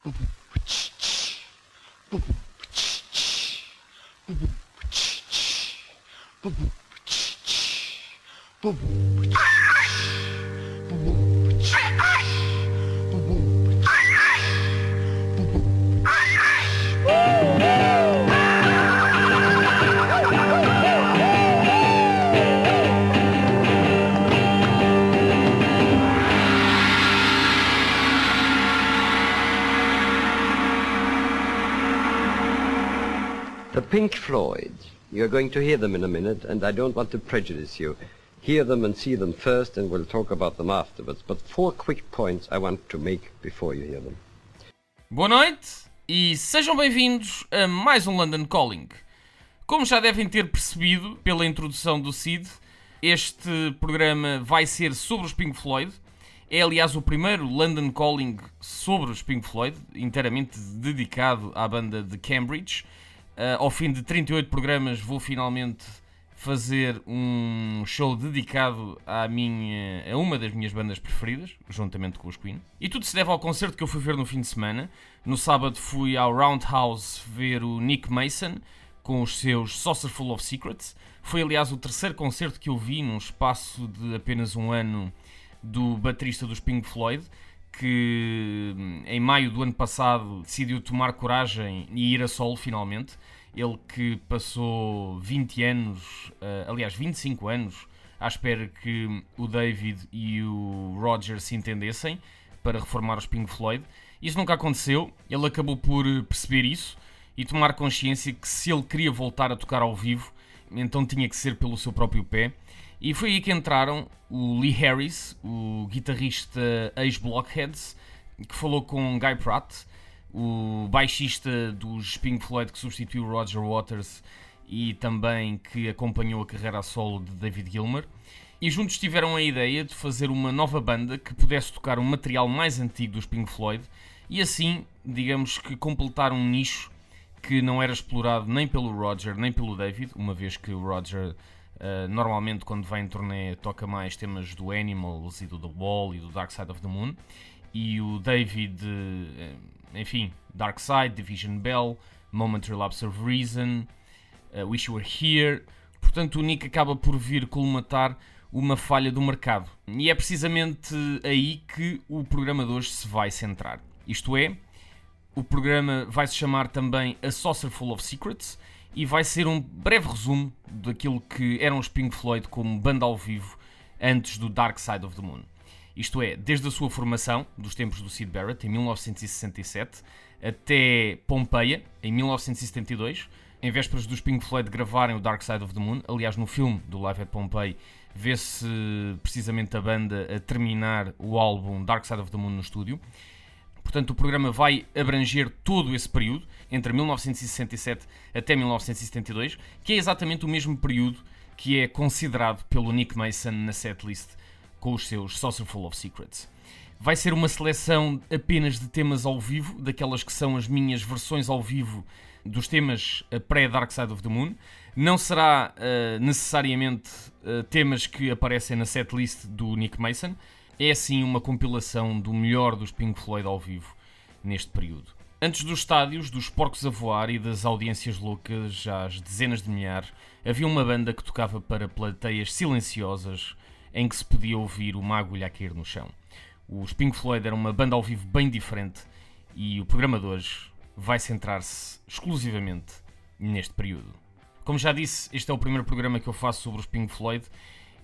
不不不气气，不不不气气，不不不气气，不不不气气，不不不。Pink Floyd. You're going to hear them in a minute, and I don't want to prejudice you. Hear them and see them first, and we'll talk about them afterwards. But four quick points I want to make before you hear them. Boa noite e sejam bem-vindos a mais um London Calling. Como já devem ter percebido pela introdução do Cid, este programa vai ser sobre os Pink Floyd. É, aliás, o primeiro London Calling sobre os Pink Floyd, inteiramente dedicado à banda de Cambridge. Uh, ao fim de 38 programas, vou finalmente fazer um show dedicado à minha, a uma das minhas bandas preferidas, juntamente com os Queen. E tudo se deve ao concerto que eu fui ver no fim de semana. No sábado fui ao Roundhouse ver o Nick Mason com os seus Saucerful of Secrets. Foi, aliás, o terceiro concerto que eu vi num espaço de apenas um ano do baterista dos Pink Floyd, que em maio do ano passado decidiu tomar coragem e ir a solo finalmente. Ele que passou 20 anos, uh, aliás 25 anos, à espera que o David e o Roger se entendessem para reformar os Pink Floyd. Isso nunca aconteceu, ele acabou por perceber isso e tomar consciência que se ele queria voltar a tocar ao vivo, então tinha que ser pelo seu próprio pé. E foi aí que entraram o Lee Harris, o guitarrista ex-Blockheads, que falou com Guy Pratt, o baixista dos Pink Floyd que substituiu Roger Waters e também que acompanhou a carreira a solo de David Gilmour. E juntos tiveram a ideia de fazer uma nova banda que pudesse tocar um material mais antigo dos Pink Floyd e assim, digamos que completar um nicho que não era explorado nem pelo Roger nem pelo David, uma vez que o Roger uh, normalmente quando vai em turnê toca mais temas do Animals e do The Wall e do Dark Side of the Moon e o David, uh, enfim, Dark Side, Division Bell, Momentary Lapse of Reason, uh, Wish You Were Here. Portanto, o Nick acaba por vir colmatar uma falha do mercado. E é precisamente aí que o programa de hoje se vai centrar. Isto é, o programa vai se chamar também A Saucer Full of Secrets e vai ser um breve resumo daquilo que eram os Pink Floyd como banda ao vivo antes do Dark Side of the Moon. Isto é, desde a sua formação, dos tempos do Sid Barrett, em 1967, até Pompeia, em 1972, em vésperas dos Pink Floyd gravarem o Dark Side of the Moon. Aliás, no filme do Live at Pompeii, vê-se precisamente a banda a terminar o álbum Dark Side of the Moon no estúdio. Portanto, o programa vai abranger todo esse período, entre 1967 até 1972, que é exatamente o mesmo período que é considerado pelo Nick Mason na setlist com os seus Saucerful of Secrets. Vai ser uma seleção apenas de temas ao vivo, daquelas que são as minhas versões ao vivo dos temas pré-Dark Side of the Moon. Não será uh, necessariamente uh, temas que aparecem na setlist do Nick Mason. É sim uma compilação do melhor dos Pink Floyd ao vivo neste período. Antes dos estádios, dos porcos a voar e das audiências loucas, às dezenas de milhares, havia uma banda que tocava para plateias silenciosas em que se podia ouvir uma agulha a cair no chão. Os Pink Floyd eram uma banda ao vivo bem diferente e o programa de hoje vai centrar-se exclusivamente neste período. Como já disse, este é o primeiro programa que eu faço sobre os Pink Floyd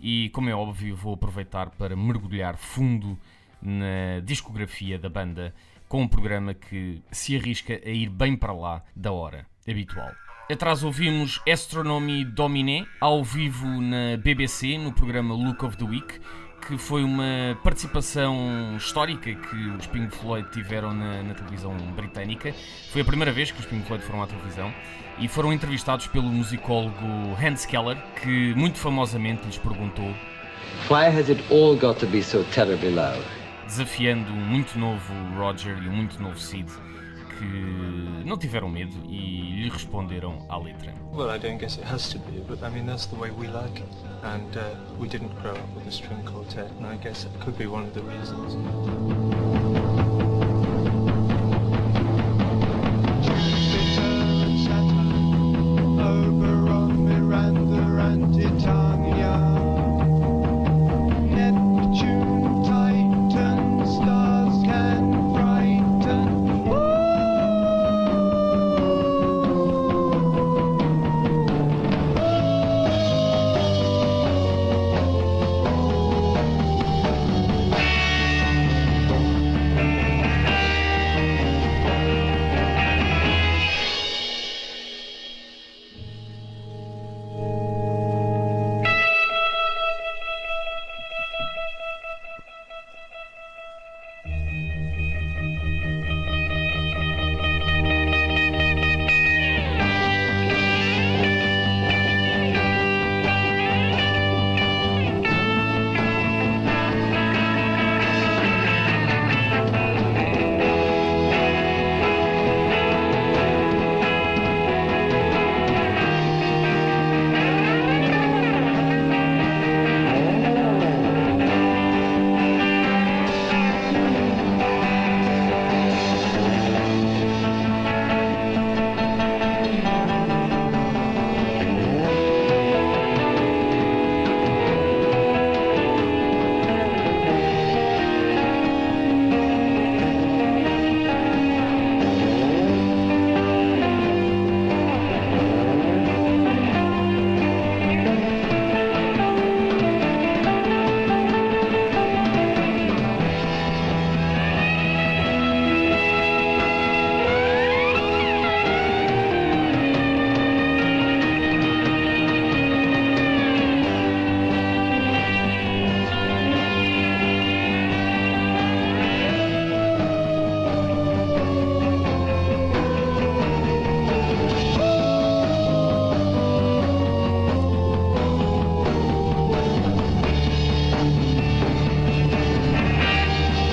e, como é óbvio, vou aproveitar para mergulhar fundo na discografia da banda com um programa que se arrisca a ir bem para lá da hora habitual. Atrás ouvimos Astronomy Dominé ao vivo na BBC no programa Look of the Week que foi uma participação histórica que os Pink Floyd tiveram na, na, televisão britânica. Foi a primeira vez que os Pink Floyd foram à televisão e foram entrevistados pelo musicólogo Hans Keller, que muito famosamente lhes perguntou: Why has it all got to be so terribly loud? Desafiando um muito novo Roger e um muito novo Sid que não tiveram medo e lhe responderam à letra. Well, I don't guess it has to be, but I mean that's the way we like it. And uh, we didn't grow up with a string quartet, and I guess it could be one of the reasons.